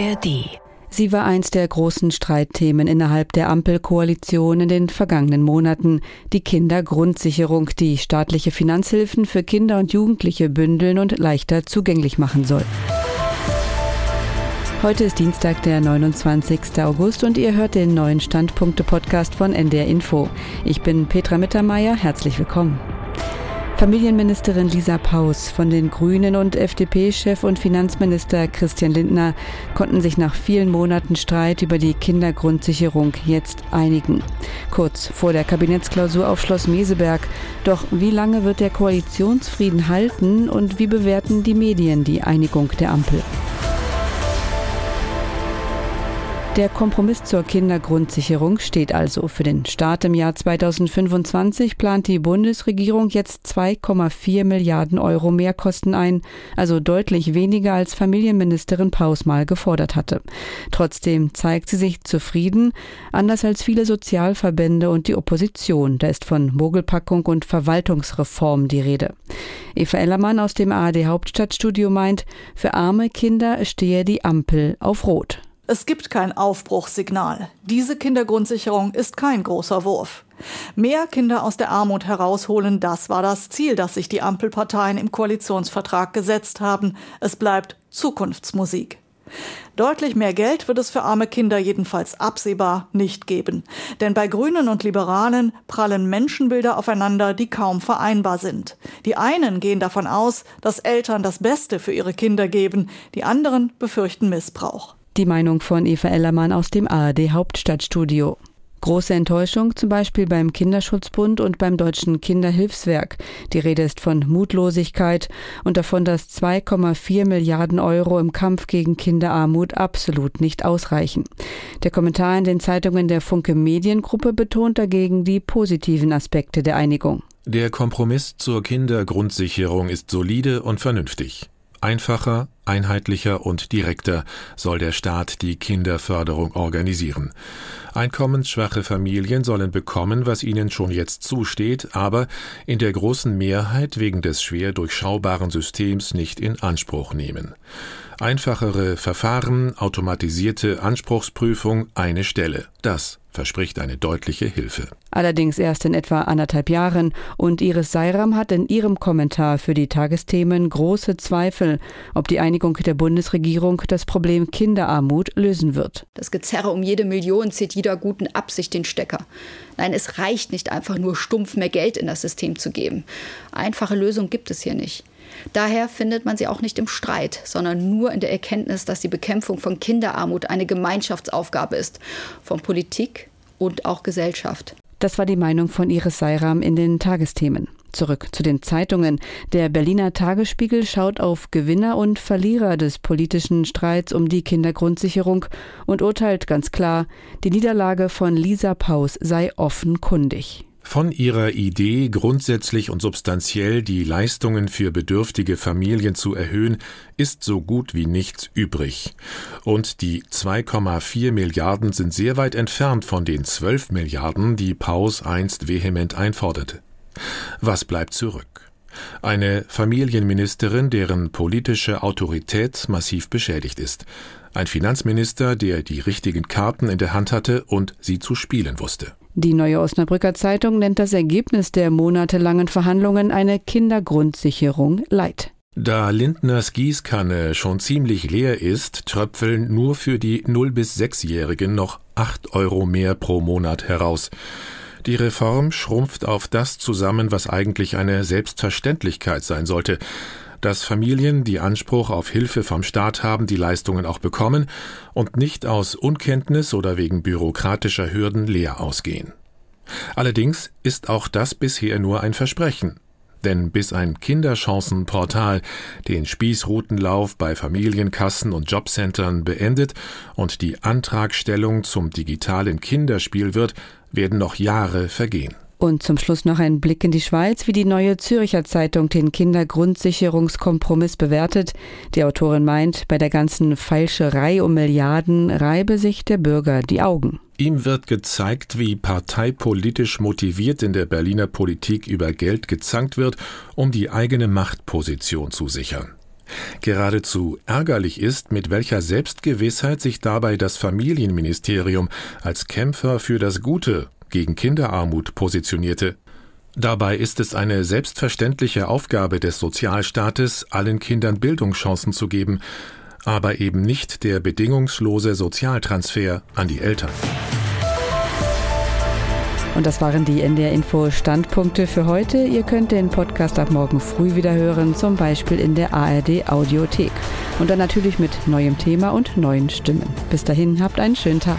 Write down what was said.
ARD Sie war eins der großen Streitthemen innerhalb der Ampelkoalition in den vergangenen Monaten. Die Kindergrundsicherung, die staatliche Finanzhilfen für Kinder und Jugendliche bündeln und leichter zugänglich machen soll. Heute ist Dienstag, der 29. August und ihr hört den neuen Standpunkte-Podcast von NDR Info. Ich bin Petra Mittermeier, herzlich willkommen. Familienministerin Lisa Paus von den Grünen und FDP-Chef und Finanzminister Christian Lindner konnten sich nach vielen Monaten Streit über die Kindergrundsicherung jetzt einigen. Kurz vor der Kabinettsklausur auf Schloss Meseberg. Doch wie lange wird der Koalitionsfrieden halten und wie bewerten die Medien die Einigung der Ampel? Der Kompromiss zur Kindergrundsicherung steht also. Für den Start im Jahr 2025 plant die Bundesregierung jetzt 2,4 Milliarden Euro Mehrkosten ein, also deutlich weniger als Familienministerin Paus mal gefordert hatte. Trotzdem zeigt sie sich zufrieden, anders als viele Sozialverbände und die Opposition. Da ist von Mogelpackung und Verwaltungsreform die Rede. Eva Ellermann aus dem ARD Hauptstadtstudio meint, für arme Kinder stehe die Ampel auf Rot. Es gibt kein Aufbruchssignal. Diese Kindergrundsicherung ist kein großer Wurf. Mehr Kinder aus der Armut herausholen, das war das Ziel, das sich die Ampelparteien im Koalitionsvertrag gesetzt haben. Es bleibt Zukunftsmusik. Deutlich mehr Geld wird es für arme Kinder jedenfalls absehbar nicht geben. Denn bei Grünen und Liberalen prallen Menschenbilder aufeinander, die kaum vereinbar sind. Die einen gehen davon aus, dass Eltern das Beste für ihre Kinder geben, die anderen befürchten Missbrauch. Die Meinung von Eva Ellermann aus dem ARD Hauptstadtstudio. Große Enttäuschung zum Beispiel beim Kinderschutzbund und beim Deutschen Kinderhilfswerk. Die Rede ist von Mutlosigkeit und davon, dass 2,4 Milliarden Euro im Kampf gegen Kinderarmut absolut nicht ausreichen. Der Kommentar in den Zeitungen der Funke Mediengruppe betont dagegen die positiven Aspekte der Einigung. Der Kompromiss zur Kindergrundsicherung ist solide und vernünftig. Einfacher, einheitlicher und direkter soll der Staat die Kinderförderung organisieren. Einkommensschwache Familien sollen bekommen, was ihnen schon jetzt zusteht, aber in der großen Mehrheit wegen des schwer durchschaubaren Systems nicht in Anspruch nehmen. Einfachere Verfahren, automatisierte Anspruchsprüfung, eine Stelle. Das verspricht eine deutliche Hilfe. Allerdings erst in etwa anderthalb Jahren und Iris Seiram hat in ihrem Kommentar für die Tagesthemen große Zweifel, ob die Einigung der Bundesregierung das Problem Kinderarmut lösen wird. Das Gezerre um jede Million zieht jeder guten Absicht den Stecker. Nein, es reicht nicht einfach nur stumpf mehr Geld in das System zu geben. Einfache Lösung gibt es hier nicht. Daher findet man sie auch nicht im Streit, sondern nur in der Erkenntnis, dass die Bekämpfung von Kinderarmut eine Gemeinschaftsaufgabe ist, von Politik und auch Gesellschaft. Das war die Meinung von Iris Seiram in den Tagesthemen. Zurück zu den Zeitungen. Der Berliner Tagesspiegel schaut auf Gewinner und Verlierer des politischen Streits um die Kindergrundsicherung und urteilt ganz klar, die Niederlage von Lisa Paus sei offenkundig. Von ihrer Idee, grundsätzlich und substanziell die Leistungen für bedürftige Familien zu erhöhen, ist so gut wie nichts übrig. Und die 2,4 Milliarden sind sehr weit entfernt von den 12 Milliarden, die Paus einst vehement einforderte. Was bleibt zurück? Eine Familienministerin, deren politische Autorität massiv beschädigt ist. Ein Finanzminister, der die richtigen Karten in der Hand hatte und sie zu spielen wusste. Die Neue Osnabrücker Zeitung nennt das Ergebnis der monatelangen Verhandlungen eine Kindergrundsicherung Leid. Da Lindners Gießkanne schon ziemlich leer ist, tröpfeln nur für die 0- bis 6-Jährigen noch 8 Euro mehr pro Monat heraus. Die Reform schrumpft auf das zusammen, was eigentlich eine Selbstverständlichkeit sein sollte, dass Familien, die Anspruch auf Hilfe vom Staat haben, die Leistungen auch bekommen und nicht aus Unkenntnis oder wegen bürokratischer Hürden leer ausgehen. Allerdings ist auch das bisher nur ein Versprechen. Denn bis ein Kinderchancenportal den Spießrutenlauf bei Familienkassen und Jobcentern beendet und die Antragstellung zum digitalen Kinderspiel wird, werden noch Jahre vergehen. Und zum Schluss noch ein Blick in die Schweiz, wie die neue Zürcher Zeitung den Kindergrundsicherungskompromiss bewertet. Die Autorin meint, bei der ganzen Feilscherei um Milliarden reibe sich der Bürger die Augen. Ihm wird gezeigt, wie parteipolitisch motiviert in der Berliner Politik über Geld gezankt wird, um die eigene Machtposition zu sichern. Geradezu ärgerlich ist, mit welcher Selbstgewissheit sich dabei das Familienministerium als Kämpfer für das Gute gegen Kinderarmut positionierte. Dabei ist es eine selbstverständliche Aufgabe des Sozialstaates, allen Kindern Bildungschancen zu geben, aber eben nicht der bedingungslose Sozialtransfer an die Eltern. Und das waren die NDR Info Standpunkte für heute. Ihr könnt den Podcast ab morgen früh wieder hören, zum Beispiel in der ARD Audiothek. Und dann natürlich mit neuem Thema und neuen Stimmen. Bis dahin habt einen schönen Tag.